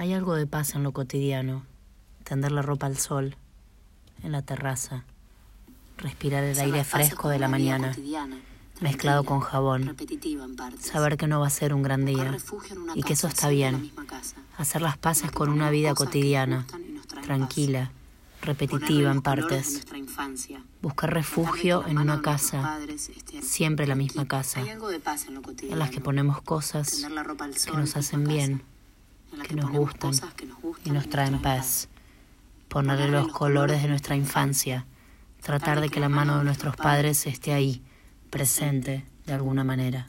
Hay algo de paz en lo cotidiano, tender la ropa al sol, en la terraza, respirar el aire fresco de la mañana, mezclado con jabón, saber que no va a ser un gran día y que eso está bien, hacer las paces con una vida cotidiana, tranquila, repetitiva en partes, buscar refugio en una casa, siempre la misma casa, en las que ponemos cosas que nos hacen bien, que nos gustan y nos traen paz, ponerle los colores de nuestra infancia, tratar de que la mano de nuestros padres esté ahí, presente de alguna manera.